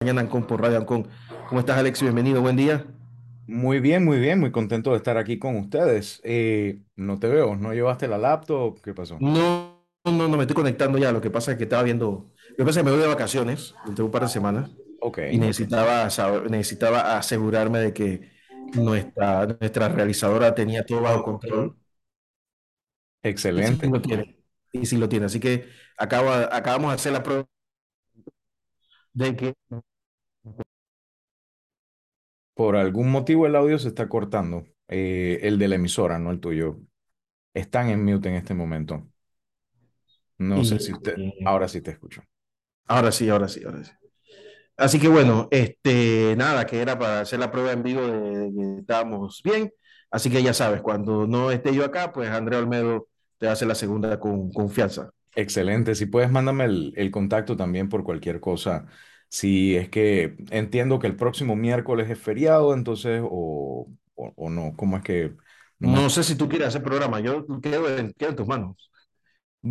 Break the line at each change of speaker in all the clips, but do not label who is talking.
mañana Ancon por Radio Ancon. ¿Cómo estás, Alex? Bienvenido, buen día.
Muy bien, muy bien, muy contento de estar aquí con ustedes. Eh, no te veo, ¿no llevaste la laptop? ¿Qué pasó?
No, no, no me estoy conectando ya. Lo que pasa es que estaba viendo. Lo que pasa es que me voy de vacaciones de un par de semanas
Ok,
y necesitaba, saber- necesitaba asegurarme de que nuestra, nuestra realizadora tenía todo bajo control. Y sí
Excelente.
lo tiene. Y sí lo tiene. Así que acabo, acabamos de hacer la prueba de que.
Por algún motivo el audio se está cortando. Eh, el de la emisora, no el tuyo. Están en mute en este momento. No sé si usted... Ahora sí te escucho.
ahora sí, ahora sí, ahora sí. Así que bueno, este, nada, que era para hacer la prueba en vivo de que estábamos bien. Así que ya sabes, cuando no esté yo acá, pues Andrea Olmedo te hace la segunda con confianza.
Excelente. Si puedes, mándame el, el contacto también por cualquier cosa. Si es que entiendo que el próximo miércoles es feriado, entonces, o, o, o no, ¿cómo es que no me
No sé si tú quieres hacer programa, yo quedo en, quedo en tus manos.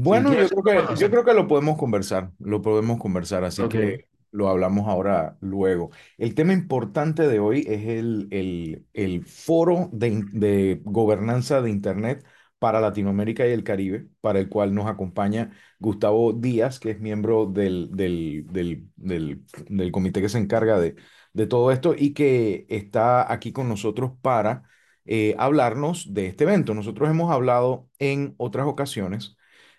Si
Bueno, yo creo que,
lo
yo creo que lo podemos conversar, lo podemos conversar, así
Ok.
que lo hablamos ahora luego. El tema importante de hoy es el, el, el foro de, in- de gobernanza de Internet para Latinoamérica y el Caribe, para el cual nos acompaña Gustavo Díaz, que es miembro del, del, del, del, del comité que se encarga de, de todo esto y que está aquí con nosotros para eh, hablarnos de este evento. Nosotros hemos hablado en otras ocasiones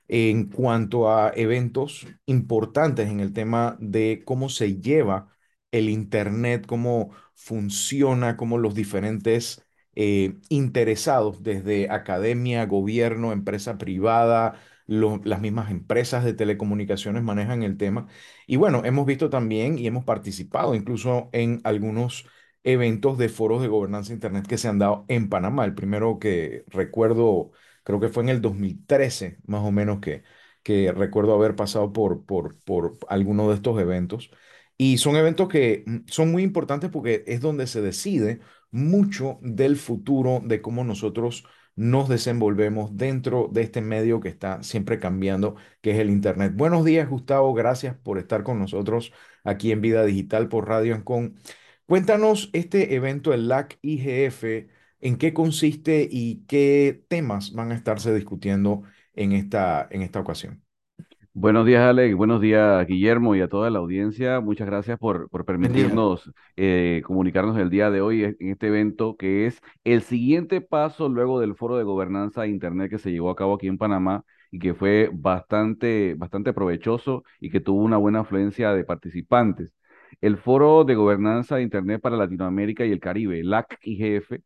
en cuanto a eventos importantes en el tema de cómo se lleva el Internet, cómo funciona, cómo los diferentes eh, interesados, desde academia, gobierno, empresa privada, las mismas empresas de telecomunicaciones manejan el tema. Y bueno, hemos visto también y hemos participado incluso en algunos eventos de foros de gobernanza Internet que se han dado en Panamá. El primero que recuerdo creo que fue en el 2013, más o menos, que, que recuerdo haber pasado por, por, por alguno de estos eventos. Y son eventos que mm, son muy importantes porque es donde se decide mucho del futuro, de cómo nosotros nos desenvolvemos dentro de este medio que está siempre cambiando, que es el Internet. Buenos días, Gustavo. Gracias por estar con nosotros aquí en Vida Digital por Radio Ancon. Cuéntanos este evento, el LAC IGF, en qué consiste y qué temas van a estarse discutiendo en esta, en esta ocasión.
Buenos días, Alex. Buenos días, Guillermo, y a toda la audiencia. Muchas gracias por, por permitirnos eh, comunicarnos el día de hoy en este evento, que es el siguiente paso luego del foro de gobernanza de Internet que se llevó a cabo aquí en Panamá y que fue bastante, bastante provechoso y que tuvo una buena afluencia de participantes. El foro de gobernanza de Internet para Latinoamérica y el Caribe, LAC-IGF,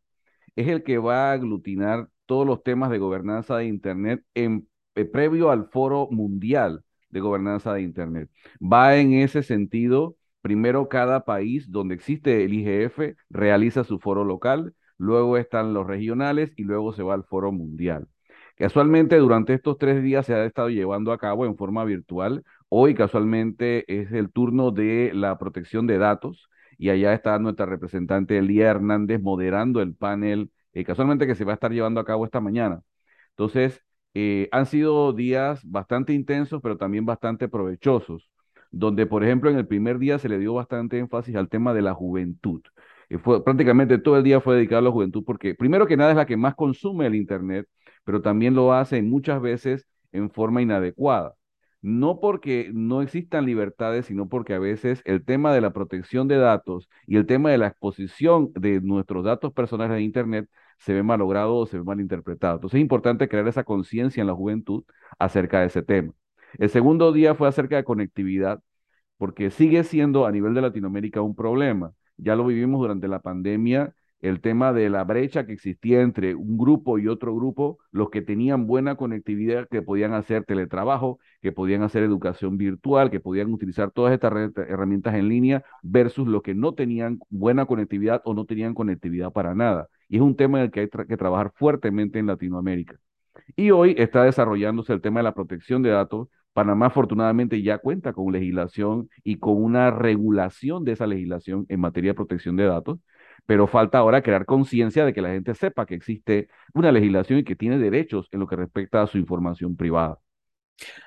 es el que va a aglutinar todos los temas de gobernanza de Internet en, eh, previo al foro mundial de gobernanza de Internet. Va en ese sentido, primero cada país donde existe el IGF realiza su foro local, luego están los regionales y luego se va al foro mundial. Casualmente, durante estos tres días se ha estado llevando a cabo en forma virtual. Hoy, casualmente, es el turno de la protección de datos y allá está nuestra representante Elía Hernández moderando el panel, eh, casualmente que se va a estar llevando a cabo esta mañana. Entonces, eh, han sido días bastante intensos, pero también bastante provechosos, donde, por ejemplo, en el primer día se le dio bastante énfasis al tema de la juventud. Eh, fue, prácticamente todo el día fue dedicado a la juventud porque, primero que nada, es la que más consume el Internet, pero también lo hace muchas veces en forma inadecuada. No porque no existan libertades, sino porque a veces el tema de la protección de datos y el tema de la exposición de nuestros datos personales en Internet se ve malogrado o se ve malinterpretado. Entonces es importante crear esa conciencia en la juventud acerca de ese tema. El segundo día fue acerca de conectividad, porque sigue siendo a nivel de Latinoamérica un problema. Ya lo vivimos durante la pandemia, el tema de la brecha que existía entre un grupo y otro grupo, los que tenían buena conectividad, que podían hacer teletrabajo, que podían hacer educación virtual, que podían utilizar todas estas herramientas en línea, versus los que no tenían buena conectividad o no tenían conectividad para nada. Y es un tema en el que hay tra que trabajar fuertemente en Latinoamérica. Y hoy está desarrollándose el tema de la protección de datos. Panamá afortunadamente ya cuenta con legislación y con una regulación de esa legislación en materia de protección de datos, pero falta ahora crear conciencia de que la gente sepa que existe una legislación y que tiene derechos en lo que respecta a su información privada.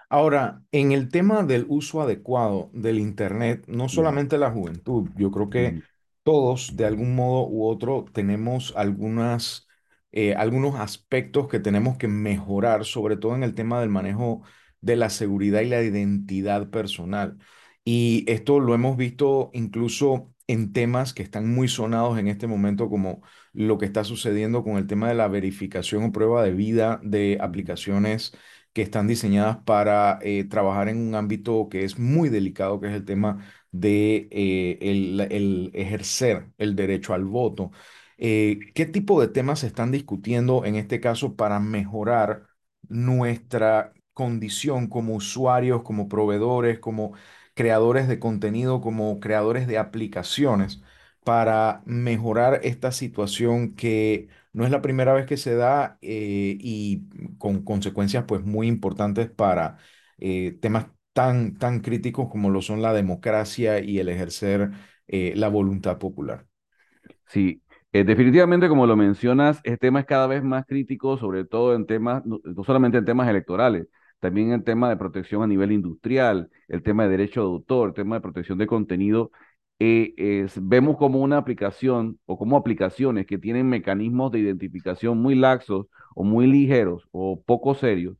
Ahora, en el tema del uso adecuado del Internet, no solamente la juventud, yo creo que. Todos de algún modo u otro tenemos algunas, eh, algunos aspectos que tenemos que mejorar, sobre todo en el tema del manejo de la seguridad y la identidad personal. Y esto lo hemos visto incluso en temas que están muy sonados en este momento, como lo que está sucediendo con el tema de la verificación o prueba de vida de aplicaciones que están diseñadas para eh, trabajar en un ámbito que es muy delicado, que es el tema de eh, el, el ejercer el derecho al voto. Eh, ¿qué tipo de temas se están discutiendo en este caso para mejorar nuestra condición como usuarios, como proveedores, como creadores de contenido, como creadores de aplicaciones, para mejorar esta situación que no es la primera vez que se da eh, y con consecuencias pues muy importantes para eh, temas tan, tan críticos como lo son la democracia y el ejercer eh, la voluntad popular.
Sí, definitivamente como lo mencionas, este tema es cada vez más crítico, sobre todo en temas, no solamente en temas electorales, también en tema de protección a nivel industrial, el tema de derecho de autor, el tema de protección de contenido. eh, es- vemos como una aplicación o como aplicaciones que tienen mecanismos de identificación muy laxos o muy ligeros o poco serios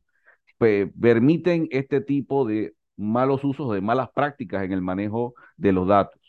pe- permiten este tipo de malos usos, de malas prácticas en el manejo de los datos.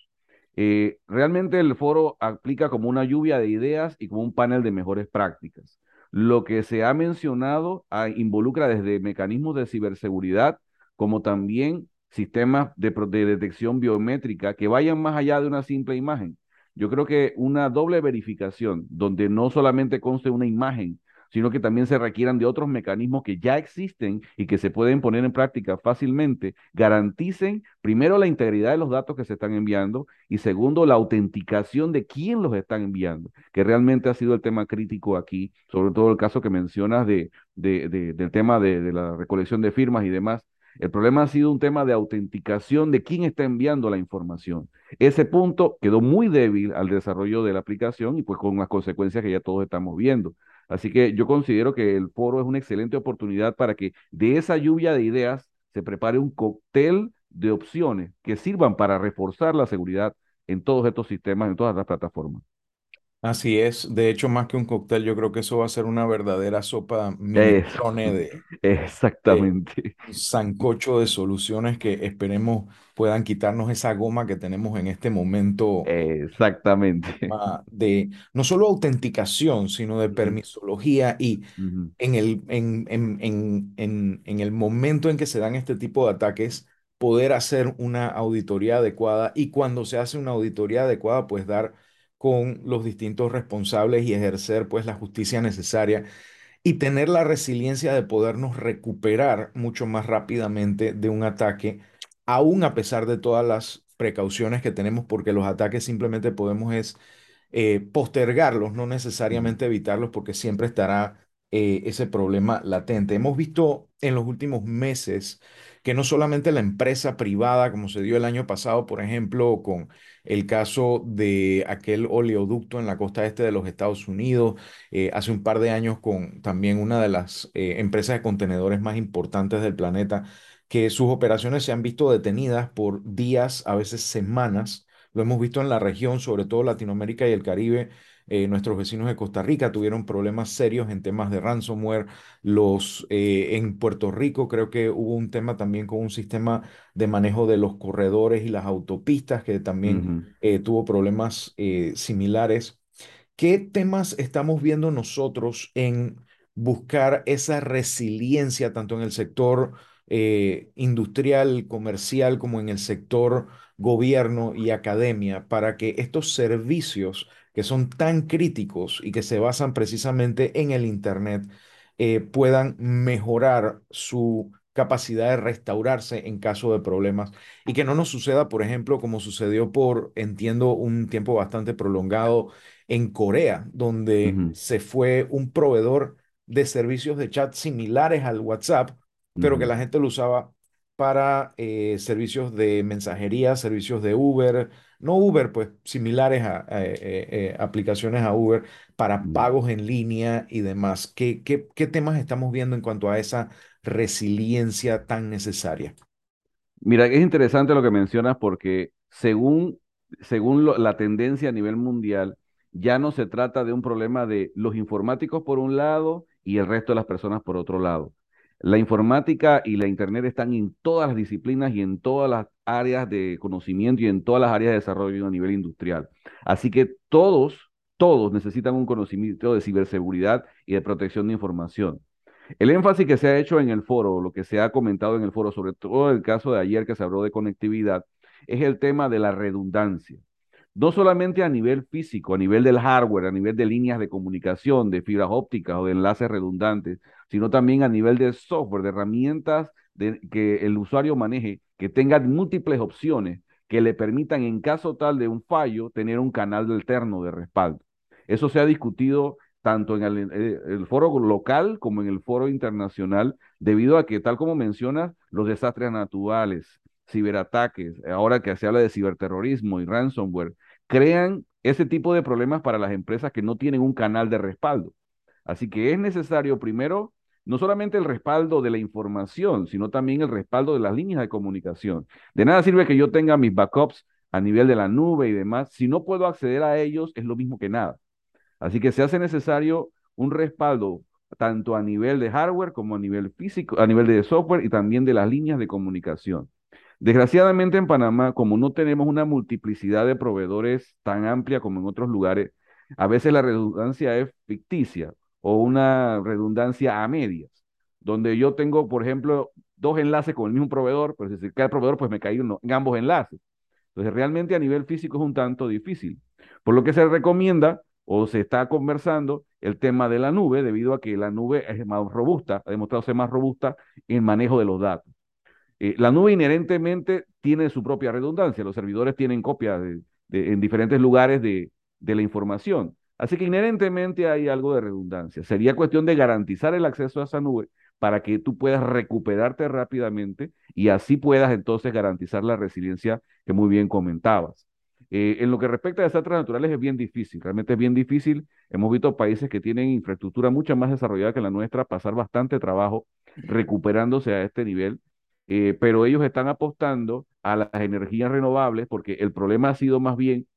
Eh, realmente el foro aplica como una lluvia de ideas y como un panel de mejores prácticas. Lo que se ha mencionado ah, involucra desde mecanismos de ciberseguridad como también sistemas de, de detección biométrica que vayan más allá de una simple imagen. Yo creo que una doble verificación, donde no solamente conste una imagen, sino que también se requieran de otros mecanismos que ya existen y que se pueden poner en práctica fácilmente, garanticen primero la integridad de los datos que se están enviando y segundo la autenticación de quién los están enviando, que realmente ha sido el tema crítico aquí, sobre todo el caso que mencionas de, de- de- del tema de, de la recolección de firmas y demás. El problema ha sido un tema de autenticación de quién está enviando la información. Ese punto quedó muy débil al desarrollo de la aplicación y pues con las consecuencias que ya todos estamos viendo. Así que yo considero que el foro es una excelente oportunidad para que de esa lluvia de ideas se prepare un cóctel de opciones que sirvan para reforzar la seguridad en todos estos sistemas, en todas las plataformas.
Así es, de hecho, más que un cóctel, yo creo que eso va a ser una verdadera sopa
Es,
minestrone de, de
exactamente,
un sancocho de soluciones que esperemos puedan quitarnos esa goma que tenemos en este momento
exactamente.
tema de no solo autenticación, sino de permisología y en el, en, en, en, en el momento en que se dan este tipo de ataques, poder hacer una auditoría adecuada y cuando se hace una auditoría adecuada, pues dar con los distintos responsables y ejercer pues la justicia necesaria y tener la resiliencia de podernos recuperar mucho más rápidamente de un ataque, aún a pesar de todas las precauciones que tenemos, porque los ataques simplemente podemos es eh, postergarlos, no
ujú,
necesariamente evitarlos, porque siempre estará eh, ese problema latente. Hemos visto en los últimos meses que no solamente la empresa privada, como se dio el año pasado, por ejemplo, con el caso de aquel oleoducto en la costa este de los Estados Unidos, eh, hace un par de años con también una de las eh, empresas de contenedores más importantes del planeta, que sus operaciones se han visto detenidas por días, a veces semanas. Lo hemos visto en la región, sobre todo Latinoamérica y el Caribe. Eh, nuestros vecinos de Costa Rica tuvieron problemas serios en temas de ransomware. Los, eh, en Puerto Rico creo que hubo un tema también con un sistema de manejo de los corredores y las autopistas que también eh, tuvo problemas similares. ¿Qué temas estamos viendo nosotros en buscar esa resiliencia tanto en el sector eh, industrial, comercial, como en el sector gobierno y academia para que estos servicios que son tan críticos y que se basan precisamente en el Internet eh, puedan mejorar su capacidad de restaurarse en caso de problemas. Y que no nos suceda, por ejemplo, como sucedió por, entiendo, un tiempo bastante prolongado en Corea, donde se fue un proveedor de servicios de chat similares al WhatsApp, pero que la gente lo usaba para eh, servicios de mensajería, servicios de Uber, no Uber, pues similares a, a, eh, eh, aplicaciones a Uber para pagos en línea y demás. ¿Qué, qué, qué temas estamos viendo en cuanto a esa resiliencia tan necesaria?
Mira, es interesante lo que mencionas porque según, según lo- la tendencia a nivel mundial, ya no se trata de un problema de los informáticos por un lado y el resto de las personas por otro lado. La informática y la Internet están en todas las disciplinas y en todas las áreas de conocimiento y en todas las áreas de desarrollo a nivel industrial. Así que todos, todos necesitan un conocimiento de ciberseguridad y de protección de información. El énfasis que se ha hecho en el foro, lo que se ha comentado en el foro, sobre todo el caso de ayer que se habló de conectividad, es el tema de la redundancia. No solamente a nivel físico, a nivel del hardware, a nivel de líneas de comunicación, de fibras ópticas o de enlaces redundantes, sino también a nivel de software, de herramientas de, que el usuario maneje, que tengan múltiples opciones que le permitan, en caso tal de un fallo, tener un canal alterno de respaldo. Eso se ha discutido tanto en el, eh, el, foro local como en el foro internacional, debido a que, tal como mencionas, los desastres naturales, ciberataques, ahora que se habla de ciberterrorismo y ransomware, crean ese tipo de problemas para las empresas que no tienen un canal de respaldo. Así que es necesario primero no solamente el respaldo de la información, sino también el respaldo de las líneas de comunicación. De nada sirve que yo tenga mis backups a nivel de la nube y demás, si no puedo acceder a ellos es lo mismo que nada. Así que se hace necesario un respaldo tanto a nivel de hardware como a nivel físico, a nivel de software y también de las líneas de comunicación. Desgraciadamente en Panamá, como no tenemos una multiplicidad de proveedores tan amplia como en otros lugares, a veces la redundancia es ficticia o una redundancia a medias, donde yo tengo, por ejemplo, dos enlaces con el mismo proveedor, pero si se cae el proveedor, pues me cae uno, en ambos enlaces. Entonces, realmente a nivel físico es un tanto difícil. Por lo que se recomienda o se está conversando el tema de la nube, debido a que la nube es más robusta, ha demostrado ser más robusta en manejo de los datos. Eh, la nube inherentemente tiene su propia redundancia, los servidores tienen copias en diferentes lugares de, de la información. Así que inherentemente hay algo de redundancia. Sería cuestión de garantizar el acceso a esa nube para que tú puedas recuperarte rápidamente y así puedas entonces garantizar la resiliencia que muy bien comentabas. Eh, en lo que respecta a desastres naturales es bien difícil, realmente es bien difícil. Hemos visto países que tienen infraestructura mucho más desarrollada que la nuestra pasar bastante trabajo recuperándose a este nivel, eh, pero ellos están apostando a las energías renovables porque el problema ha sido más bien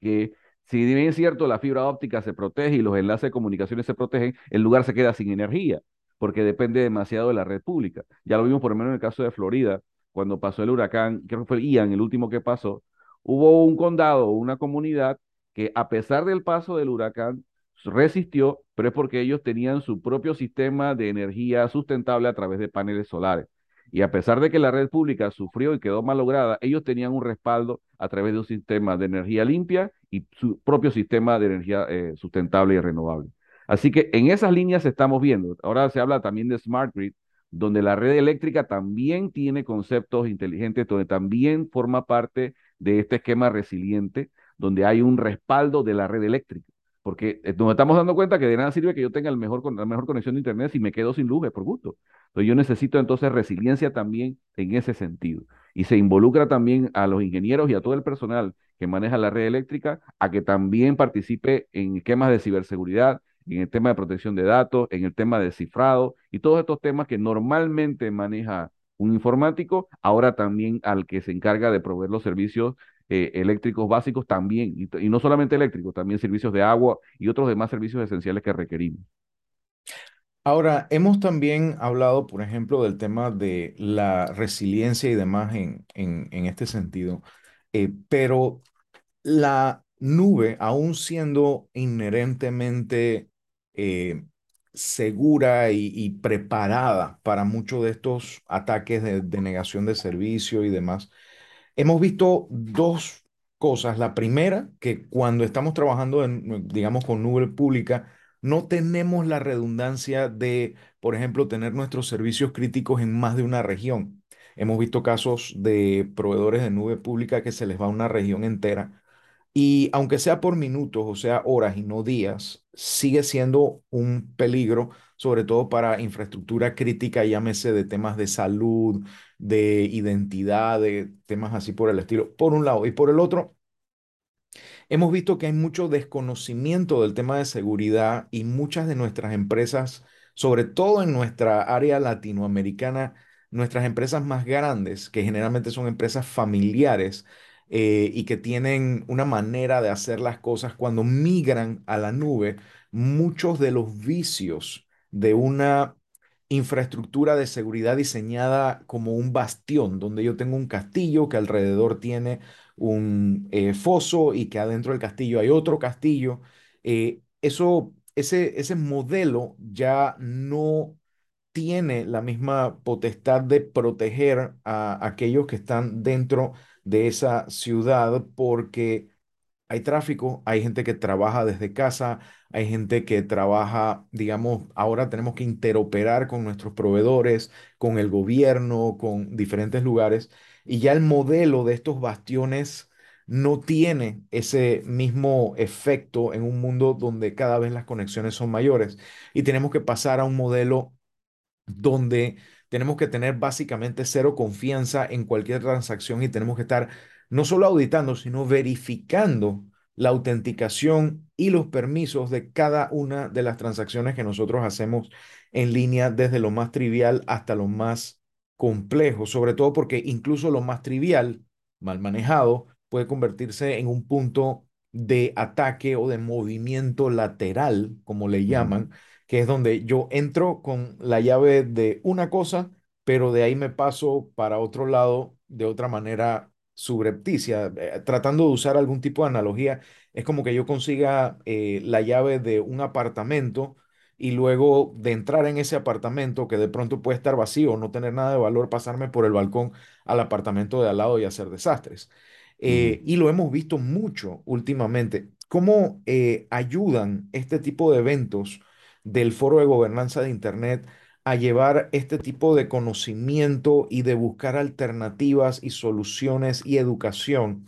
que si bien es cierto la fibra óptica se protege y los enlaces de comunicaciones se protegen, el lugar se queda sin energía porque depende demasiado de la red pública. Ya lo vimos por lo menos en el caso de Florida, cuando pasó el huracán, creo que fue Ian el último que pasó, hubo un condado, una comunidad que a pesar del paso del huracán resistió, pero es porque ellos tenían su propio sistema de energía sustentable a través de paneles solares. Y a pesar de que la red pública sufrió y quedó malograda, ellos tenían un respaldo a través de un sistema de energía limpia y su propio sistema de energía eh, sustentable y renovable. Así que en esas líneas estamos viendo. Ahora se habla también de Smart Grid, donde la red eléctrica también tiene conceptos inteligentes, donde también forma parte de este esquema resiliente, donde hay un respaldo de la red eléctrica. Porque nos estamos dando cuenta que de nada sirve que yo tenga el mejor, la mejor conexión de Internet si me quedo sin luz, por gusto. Entonces yo necesito entonces resiliencia también en ese sentido. Y se involucra también a los ingenieros y a todo el personal que maneja la red eléctrica a que también participe en esquemas de ciberseguridad, en el tema de protección de datos, en el tema de cifrado y todos estos temas que normalmente maneja un informático, ahora también al que se encarga de proveer los servicios eh, eléctricos básicos también, y, no solamente eléctricos, también servicios de agua y otros demás servicios esenciales que requerimos.
Ahora, hemos también hablado, por ejemplo, del tema de la resiliencia y demás en, en, en este sentido, eh, pero la nube, aún siendo inherentemente eh, segura y, preparada para muchos de estos ataques de, negación de servicio y demás, hemos visto dos cosas. La primera, que cuando estamos trabajando, en, digamos, con nube pública, no tenemos la redundancia de, por ejemplo, tener nuestros servicios críticos en más de una región. Hemos visto casos de proveedores de nube pública que se les va una región entera y aunque sea por minutos, o sea, horas y no días, sigue siendo un peligro, sobre todo para infraestructura crítica, llámese de temas de salud, de identidad, de temas así por el estilo, por un lado. Y por el otro, hemos visto que hay mucho desconocimiento del tema de seguridad y muchas de nuestras empresas sobre todo en nuestra área latinoamericana, nuestras empresas más grandes, que generalmente son empresas familiares eh, y que tienen una manera de hacer las cosas cuando migran a la nube, muchos de los vicios de una infraestructura de seguridad diseñada como un bastión, donde yo tengo un castillo que alrededor tiene un eh, foso y que adentro del castillo hay otro castillo. eh, eso, ese, ese modelo ya no tiene la misma potestad de proteger a aquellos que están dentro de esa ciudad porque hay tráfico, hay gente que trabaja desde casa, hay gente que trabaja, digamos, ahora tenemos que interoperar con nuestros proveedores, con el gobierno, con diferentes lugares, y ya el modelo de estos bastiones no tiene ese mismo efecto en un mundo donde cada vez las conexiones son mayores. Y tenemos que pasar a un modelo donde tenemos que tener básicamente cero confianza en cualquier transacción y tenemos que estar no solo auditando, sino verificando la autenticación y los permisos de cada una de las transacciones que nosotros hacemos en línea, desde lo más trivial hasta lo más complejo, sobre todo porque incluso lo más trivial, mal manejado, puede convertirse en un punto de ataque o de movimiento lateral, como le llaman, que es donde yo entro con la llave de una cosa, pero de ahí me paso para otro lado de otra manera subrepticia, eh, tratando de usar algún tipo de analogía, es como que yo consiga eh, la llave de un apartamento y luego de entrar en ese apartamento que de pronto puede estar vacío, no tener nada de valor, pasarme por el balcón al apartamento de al lado y hacer desastres.
Ujú.
Eh, y lo hemos visto mucho últimamente. ¿Cómo eh, ayudan este tipo de eventos del Foro de Gobernanza de Internet a llevar este tipo de conocimiento y de buscar alternativas y soluciones y educación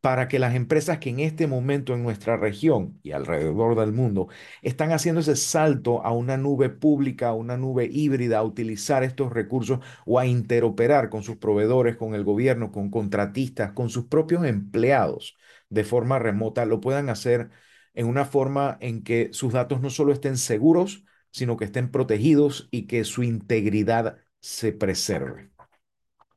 para que las empresas que en este momento en nuestra región y alrededor del mundo están haciendo ese salto a una nube pública, a una nube híbrida, a utilizar estos recursos o a interoperar con sus proveedores, con el gobierno, con contratistas, con sus propios empleados de forma remota, lo puedan hacer en una forma en que sus datos no solo estén seguros, sino que estén protegidos y que su integridad se preserve.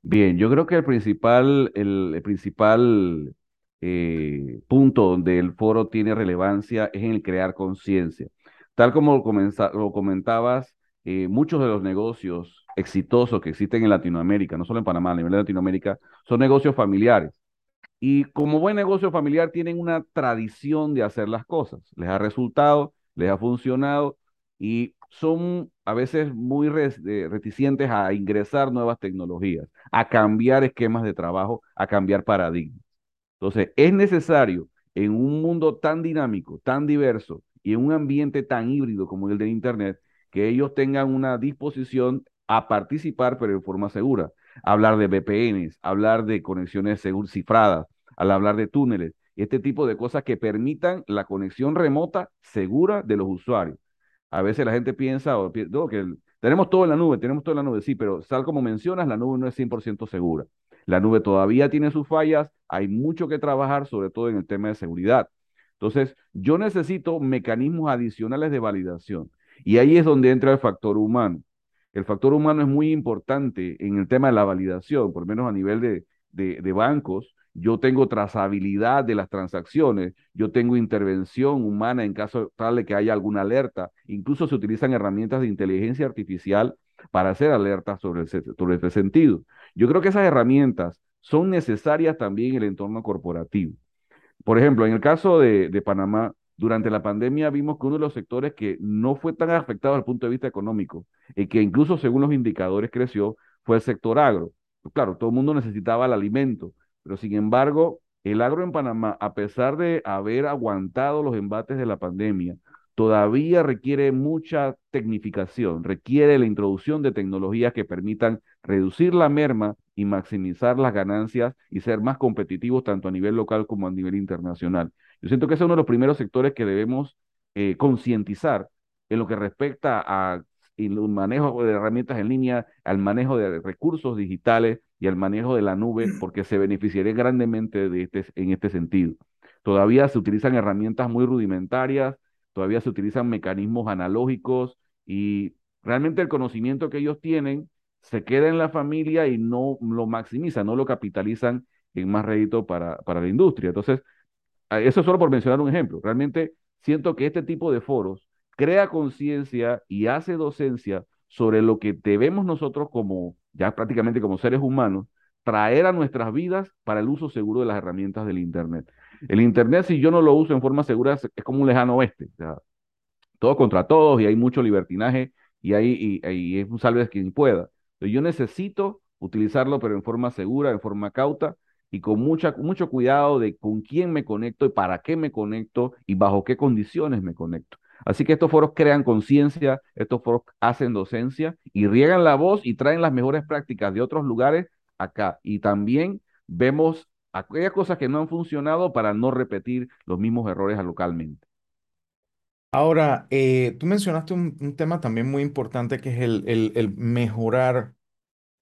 Bien, yo creo que el principal, el, principal eh, punto donde el foro tiene relevancia es en el crear conciencia. Tal como lo, lo comentabas, eh, muchos de los negocios exitosos que existen en Latinoamérica, no solo en Panamá, a nivel de Latinoamérica, son negocios familiares. Y como buen negocio familiar tienen una tradición de hacer las cosas. Les ha resultado, les ha funcionado y son a veces muy eh, reticentes a ingresar nuevas tecnologías, a cambiar esquemas de trabajo, a cambiar paradigmas. Entonces, es necesario en un mundo tan dinámico, tan diverso y en un ambiente tan híbrido como el de Internet, que ellos tengan una disposición a participar, pero de forma segura. Hablar de VPNs, hablar de conexiones segur- cifradas, al hablar de túneles, este tipo de cosas que permitan la conexión remota segura de los usuarios. A veces la gente piensa, o no, que tenemos todo en la nube, tenemos todo en la nube, sí, pero tal como mencionas, la nube no es 100% segura. La nube todavía tiene sus fallas, hay mucho que trabajar, sobre todo en el tema de seguridad. Entonces, yo necesito mecanismos adicionales de validación. Y ahí es donde entra el factor humano. El factor humano es muy importante en el tema de la validación, por lo menos a nivel de, de, bancos. Yo tengo trazabilidad de las transacciones, yo tengo intervención humana en caso tal de que haya alguna alerta. Incluso se utilizan herramientas de inteligencia artificial para hacer alertas sobre, sobre este sentido. Yo creo que esas herramientas son necesarias también en el entorno corporativo. Por ejemplo, en el caso de Panamá, durante la pandemia vimos que uno de los sectores que no fue tan afectado desde el punto de vista económico y que incluso según los indicadores creció fue el sector agro. Pues claro, todo el mundo necesitaba el alimento, pero sin embargo, el agro en Panamá, a pesar de haber aguantado los embates de la pandemia, todavía requiere mucha tecnificación, requiere la introducción de tecnologías que permitan reducir la merma y maximizar las ganancias y ser más competitivos tanto a nivel local como a nivel internacional. Yo siento que ese es uno de los primeros sectores que debemos eh, concientizar en lo que respecta a el manejo de herramientas en línea, al manejo de recursos digitales y al manejo de la nube, porque se beneficiaría grandemente de este, en este sentido. Todavía se utilizan herramientas muy rudimentarias, todavía se utilizan mecanismos analógicos y realmente el conocimiento que ellos tienen se queda en la familia y no lo maximizan, no lo capitalizan en más rédito para, para la industria. Entonces, eso solo por mencionar un ejemplo. Realmente siento que este tipo de foros crea conciencia y hace docencia sobre lo que debemos nosotros como, ya prácticamente como seres humanos, traer a nuestras vidas para el uso seguro de las herramientas del Internet. El Internet, si yo no lo uso en forma segura, es, como un lejano oeste. O sea, todo contra todos y hay mucho libertinaje y, hay, y, es un salve quien pueda. Yo necesito utilizarlo, pero en forma segura, en forma cauta y con mucha, mucho cuidado de con quién me conecto y para qué me conecto y bajo qué condiciones me conecto. Así que estos foros crean conciencia, estos foros hacen docencia y riegan la voz y traen las mejores prácticas de otros lugares acá. Y también vemos aquellas cosas que no han funcionado para no repetir los mismos errores localmente.
Ahora, eh, tú mencionaste un, tema también muy importante que es el, el mejorar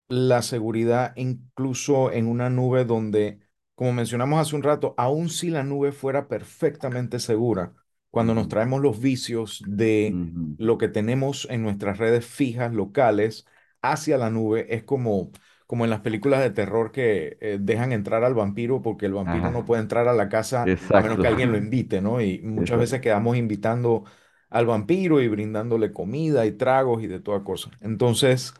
la seguridad incluso en una nube donde, como mencionamos hace un rato, aun si la nube fuera perfectamente segura, cuando nos traemos los vicios de lo que tenemos en nuestras redes fijas locales hacia la nube, es como, como en las películas de terror que eh, dejan entrar al vampiro porque el vampiro no puede entrar a la casa a menos que alguien lo invite, ¿no? Y muchas veces quedamos invitando al vampiro y brindándole comida y tragos y de toda cosa. Entonces,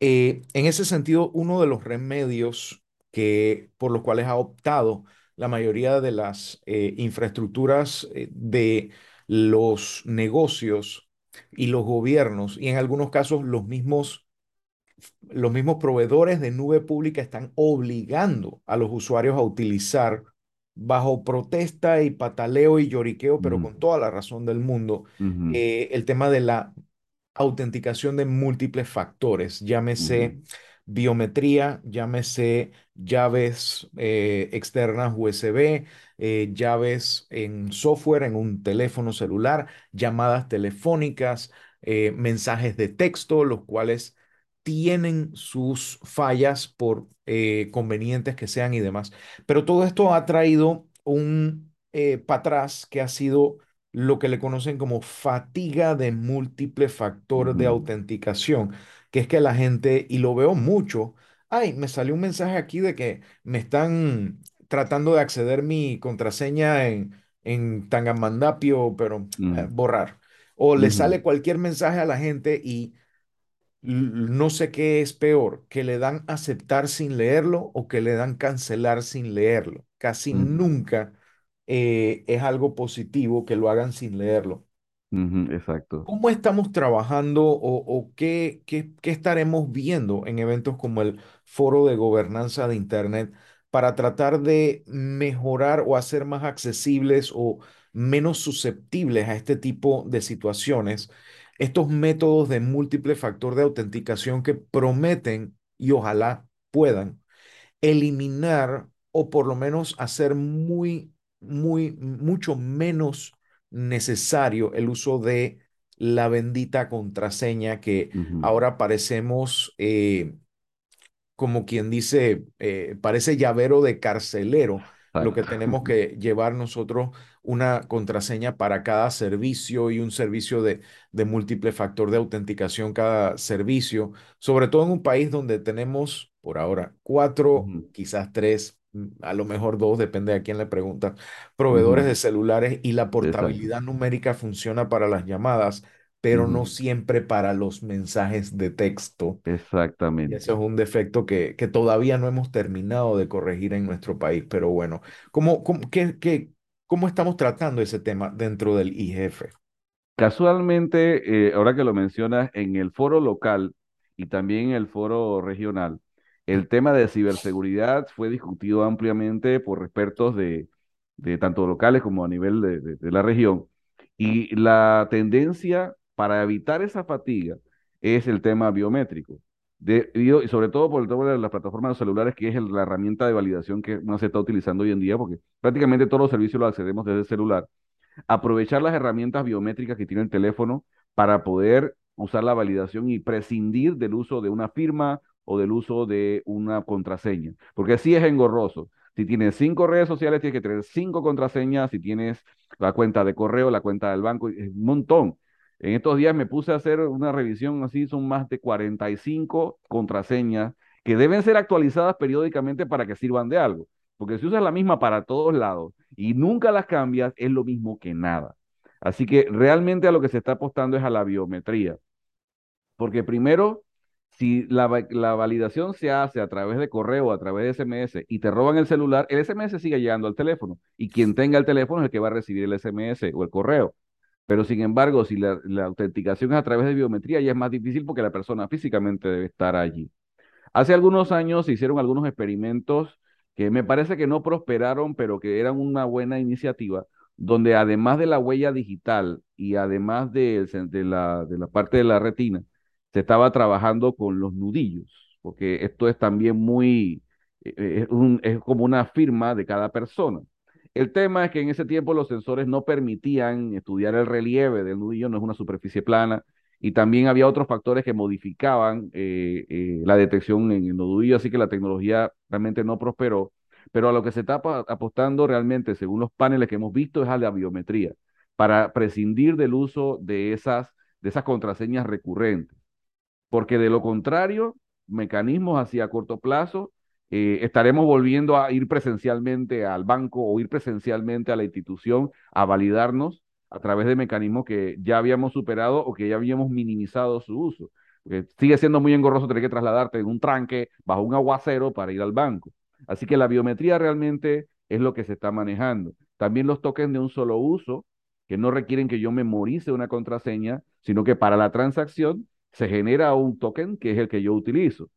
eh, en ese sentido, uno de los remedios que, por los cuales ha optado la mayoría de las eh, infraestructuras eh, de los negocios y los gobiernos, y en algunos casos los mismos, los mismos proveedores de nube pública están obligando a los usuarios a utilizar bajo protesta y pataleo y lloriqueo, pero con toda la razón del mundo, el tema de la autenticación de múltiples factores, llámese biometría, llámese llaves eh, externas USB, eh, llaves en software, en un teléfono celular, llamadas telefónicas, eh, mensajes de texto, los cuales tienen sus fallas por convenientes que sean y demás. Pero todo esto ha traído un para atrás que ha sido lo que le conocen como fatiga de múltiple factor de autenticación, que es que la gente, y lo veo mucho, ay, me salió un mensaje aquí de que me están tratando de acceder mi contraseña en, en Tangamandapio, pero eh, borrar. O le sale cualquier mensaje a la gente y no sé qué es peor, que le dan aceptar sin leerlo o que le dan cancelar sin leerlo. Casi nunca eh, es algo positivo que lo hagan sin leerlo.
exacto.
¿Cómo estamos trabajando o, qué, qué, qué, estaremos viendo en eventos como el Foro de Gobernanza de Internet para tratar de mejorar o hacer más accesibles o menos susceptibles a este tipo de situaciones estos métodos de múltiple factor de autenticación que prometen y ojalá puedan eliminar o por lo menos hacer muy muy, mucho menos necesario el uso de la bendita contraseña que ahora parecemos eh, como quien dice, eh, parece llavero de carcelero, lo que tenemos que llevar nosotros una contraseña para cada servicio y un servicio de, de múltiple factor de autenticación cada servicio, sobre todo en un país donde tenemos por ahora cuatro, quizás tres a lo mejor dos, depende de a quién le pregunta, proveedores de celulares y la portabilidad numérica funciona para las llamadas, pero no siempre para los mensajes de texto.
Exactamente.
ese es un defecto que, que todavía no hemos terminado de corregir en nuestro país, pero bueno, ¿cómo, cómo, qué, qué, cómo estamos tratando ese tema dentro del IGF?
Casualmente, eh, ahora que lo mencionas, en el foro local y también en el foro regional, el tema de ciberseguridad fue discutido ampliamente por expertos de, tanto locales como a nivel de, la región. Y la tendencia para evitar esa fatiga es el tema biométrico. y sobre todo por el tema de las plataformas celulares, que es la herramienta de validación que no se está utilizando hoy en día, porque prácticamente todos los servicios los accedemos desde el celular. Aprovechar las herramientas biométricas que tiene el teléfono para poder usar la validación y prescindir del uso de una firma o del uso de una contraseña, porque así es engorroso. Si tienes cinco redes sociales, tienes que tener cinco contraseñas. Si tienes la cuenta de correo, la cuenta del banco, es un montón. En estos días me puse a hacer una revisión así, son más de 45 contraseñas que deben ser actualizadas periódicamente para que sirvan de algo. Porque si usas la misma para todos lados y nunca las cambias, es lo mismo que nada. Así que realmente a lo que se está apostando es a la biometría. Porque primero, si la, validación se hace a través de correo, a través de SMS y te roban el celular, el SMS sigue llegando al teléfono y quien tenga el teléfono es el que va a recibir el SMS o el correo. Pero sin embargo, si la, la autenticación es a través de biometría, ya es más difícil porque la persona físicamente debe estar allí. Hace algunos años se hicieron algunos experimentos que me parece que no prosperaron, pero que eran una buena iniciativa, donde además de la huella digital y además de, la, de la parte de la retina, se estaba trabajando con los nudillos, porque esto es también muy, eh, eh, es, como una firma de cada persona. El tema es que en ese tiempo los sensores no permitían estudiar el relieve del nudillo, no es una superficie plana, y también había otros factores que modificaban eh, la detección en el nudillo, así que la tecnología realmente no prosperó. Pero a lo que se está apostando realmente, según los paneles que hemos visto, es a la biometría, para prescindir del uso de esas, de esas contraseñas recurrentes. Porque de lo contrario, mecanismos así a corto plazo, eh, estaremos volviendo a ir presencialmente al banco o ir presencialmente a la institución a validarnos a través de mecanismos que ya habíamos superado o que ya habíamos minimizado su uso. Sigue siendo muy engorroso tener que trasladarte en un tranque bajo un aguacero para ir al banco. Así que la biometría realmente es lo que se está manejando. También los tokens de un solo uso, que no requieren que yo memorice una contraseña, sino que para la transacción se genera un token que es el que yo utilizo.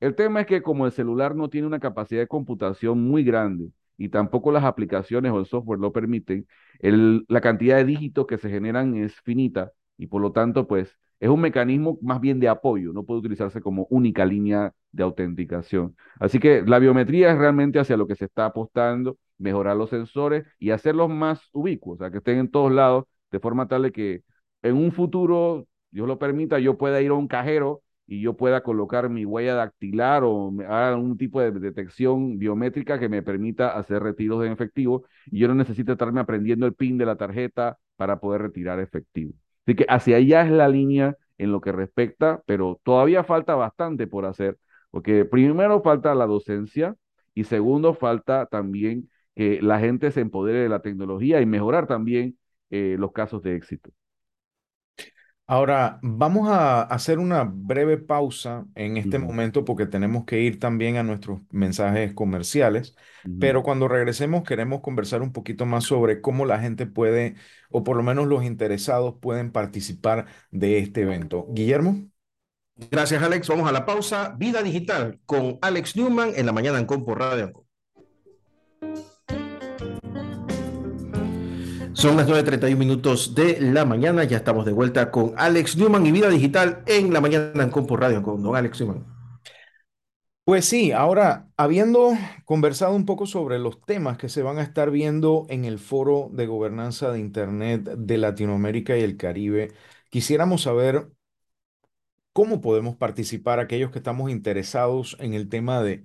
El tema es que como el celular no tiene una capacidad de computación muy grande y tampoco las aplicaciones o el software lo permiten, la cantidad de dígitos que se generan es finita y por lo tanto, pues es un mecanismo más bien de apoyo, no puede utilizarse como única línea de autenticación. Así que la biometría es realmente hacia lo que se está apostando, mejorar los sensores y hacerlos más ubicuos, o sea, que estén en todos lados, de forma tal de que en un futuro, Dios lo permita, yo pueda ir a un cajero y yo pueda colocar mi huella dactilar o haga un tipo de detección biométrica que me permita hacer retiros en efectivo y yo no necesito estarme aprendiendo el PIN de la tarjeta para poder retirar efectivo. Así que hacia allá es la línea en lo que respecta, pero todavía falta bastante por hacer, porque primero falta la docencia y segundo falta también que la gente se empodere de la tecnología y mejorar también eh, los casos de éxito.
Ahora, vamos a hacer una breve pausa en este momento porque tenemos que ir también a nuestros mensajes comerciales, pero cuando regresemos queremos conversar un poquito más sobre cómo la gente puede, o por lo menos los interesados pueden participar de este evento. Guillermo.
Gracias, Alex. Vamos a la pausa. Vida Digital con Alex Newman en la mañana en Compo Radio. Son las 9.31 minutos de la mañana. Ya estamos de vuelta con Alex Newman y Vida Digital en la mañana en Compo Radio con don Alex Newman.
Pues sí, ahora, habiendo conversado un poco sobre los temas que se van a estar viendo en el foro de gobernanza de Internet de Latinoamérica y el Caribe, quisiéramos saber cómo podemos participar aquellos que estamos interesados en el tema de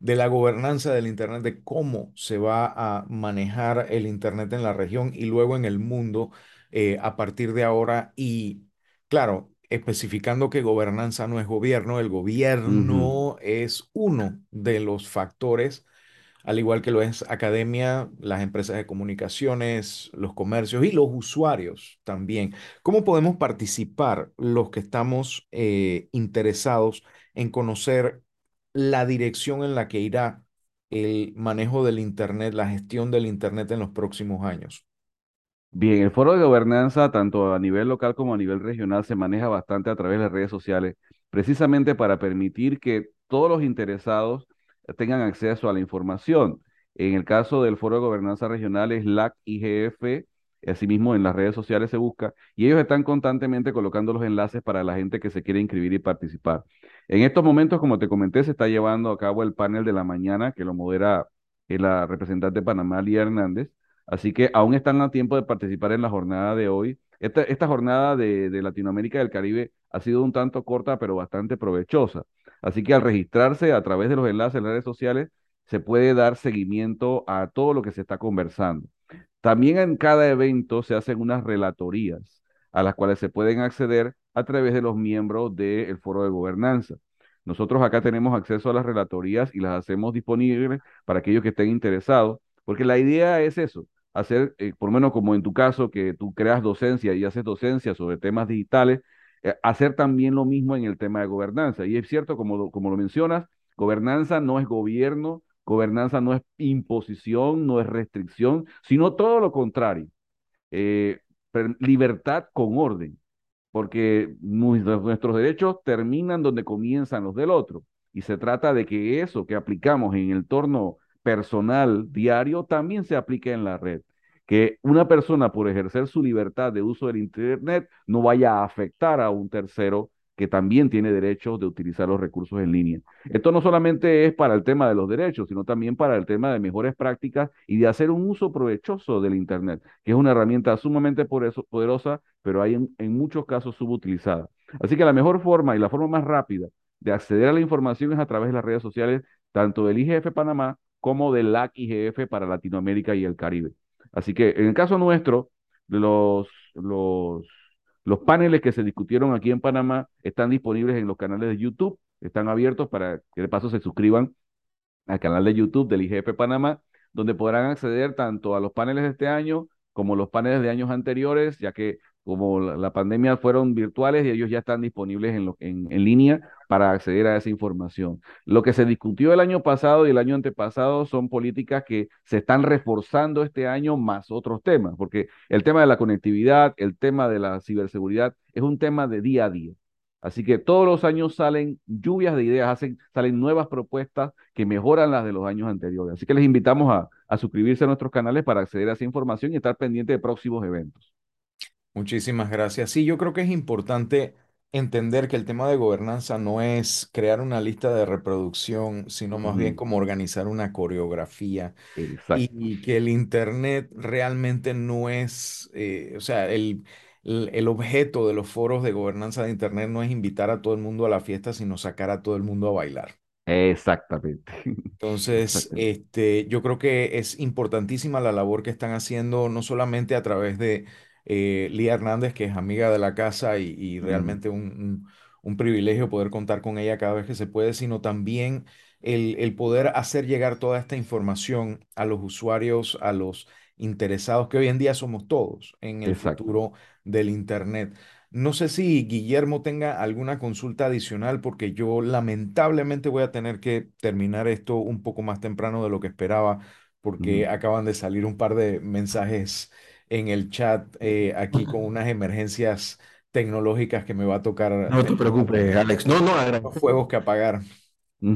de la gobernanza del Internet, de cómo se va a manejar el Internet en la región y luego en el mundo eh, a partir de ahora. Y claro, especificando que gobernanza no es gobierno, el gobierno es uno de los factores, al igual que lo es academia, las empresas de comunicaciones, los comercios y los usuarios también. ¿Cómo podemos participar los que estamos eh, interesados en conocer la dirección en la que irá el manejo del Internet, la gestión del Internet en los próximos años?
Bien, el foro de gobernanza, tanto a nivel local como a nivel regional, se maneja bastante a través de las redes sociales, precisamente para permitir que todos los interesados tengan acceso a la información. En el caso del foro de gobernanza regional es LAC IGF, asimismo en las redes sociales se busca, y ellos están constantemente colocando los enlaces para la gente que se quiere inscribir y participar. En estos momentos, como te comenté, se está llevando a cabo el panel de la mañana que lo modera eh, la representante de Panamá, Lía Hernández. Así que aún están a tiempo de participar en la jornada de hoy. Esta, esta jornada de, de Latinoamérica y del Caribe ha sido un tanto corta, pero bastante provechosa. Así que al registrarse a través de los enlaces en las redes sociales, se puede dar seguimiento a todo lo que se está conversando. También en cada evento se hacen unas relatorías a las cuales se pueden acceder a través de los miembros del foro de gobernanza. Nosotros acá tenemos acceso a las relatorías y las hacemos disponibles para aquellos que estén interesados, porque la idea es eso, hacer, eh, por lo menos como en tu caso, que tú creas docencia y haces docencia sobre temas digitales, eh, hacer también lo mismo en el tema de gobernanza. Y es cierto, como, como lo mencionas, gobernanza no es gobierno, gobernanza no es imposición, no es restricción, sino todo lo contrario. Eh, libertad con orden, porque nuestros derechos terminan donde comienzan los del otro. Y se trata de que eso que aplicamos en el entorno personal diario también se aplique en la red que una persona por ejercer su libertad de uso del Internet no vaya a afectar a un tercero que también tiene derecho de utilizar los recursos en línea. Esto no solamente es para el tema de los derechos, sino también para el tema de mejores prácticas y de hacer un uso provechoso del Internet, que es una herramienta sumamente poderosa, pero hay en, en muchos casos subutilizada. Así que la mejor forma y la forma más rápida de acceder a la información es a través de las redes sociales, tanto del IGF Panamá como del LAC IGF para Latinoamérica y el Caribe. Así que en el caso nuestro, los, los, los paneles que se discutieron aquí en Panamá están disponibles en los canales de YouTube, están abiertos para que de paso se suscriban al canal de YouTube del IGF Panamá, donde podrán acceder tanto a los paneles de este año como los paneles de años anteriores, ya que como la, pandemia fueron virtuales y ellos ya están disponibles en, línea para acceder a esa información. Lo que se discutió el año pasado y el año antepasado son políticas que se están reforzando este año más otros temas, porque el tema de la conectividad, el tema de la ciberseguridad es un tema de día a día. Así que todos los años salen lluvias de ideas, salen nuevas propuestas que mejoran las de los años anteriores. Así que les invitamos a, a suscribirse a nuestros canales para acceder a esa información y estar pendiente de próximos eventos.
Muchísimas gracias. Sí, yo creo que es importante entender que el tema de gobernanza no es crear una lista de reproducción, sino más bien como organizar una coreografía y, que el Internet realmente no es, eh, o sea, el, el, objeto de los foros de gobernanza de Internet no es invitar a todo el mundo a la fiesta, sino sacar a todo el mundo a bailar.
Exactamente.
Entonces, este, yo creo que es importantísima la labor que están haciendo, no solamente a través de eh, Lía Hernández, que es amiga de la casa y, realmente un, privilegio poder contar con ella cada vez que se puede, sino también el, poder hacer llegar toda esta información a los usuarios, a los interesados, que hoy en día somos todos en el futuro del Internet. No sé si Guillermo tenga alguna consulta adicional porque yo lamentablemente voy a tener que terminar esto un poco más temprano de lo que esperaba porque acaban de salir un par de mensajes en el chat eh, aquí con unas emergencias tecnológicas que me va a tocar.
No te preocupes, Alex. No, no,
los fuegos que apagar.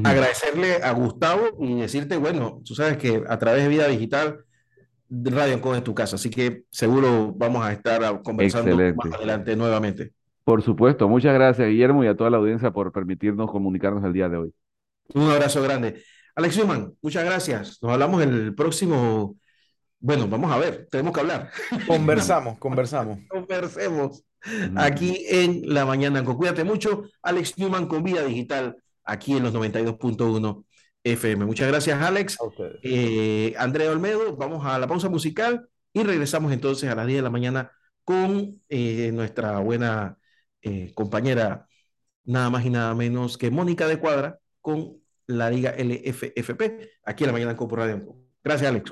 Agradecerle a Gustavo y decirte, bueno, tú sabes que a través de Vida Digital, Radio Con es tu casa, así que seguro vamos a estar conversando más adelante nuevamente.
Por supuesto, muchas gracias Guillermo y a toda la audiencia por permitirnos comunicarnos el día de hoy.
Un abrazo grande. Alex Human, muchas gracias. Nos hablamos el próximo bueno, vamos a ver, tenemos que hablar.
Conversamos, conversamos.
Conversemos aquí en la mañana. Cuídate mucho, Alex Newman con Vida Digital, aquí en los 92.1 FM. Muchas gracias, Alex. Eh, Andrea Olmedo, vamos a la pausa musical y regresamos entonces a las 10 de la mañana con eh, nuestra buena eh, compañera, nada más y nada menos que Mónica de Cuadra, con la Liga LFFP, aquí en la mañana con Radio. Gracias, Alex.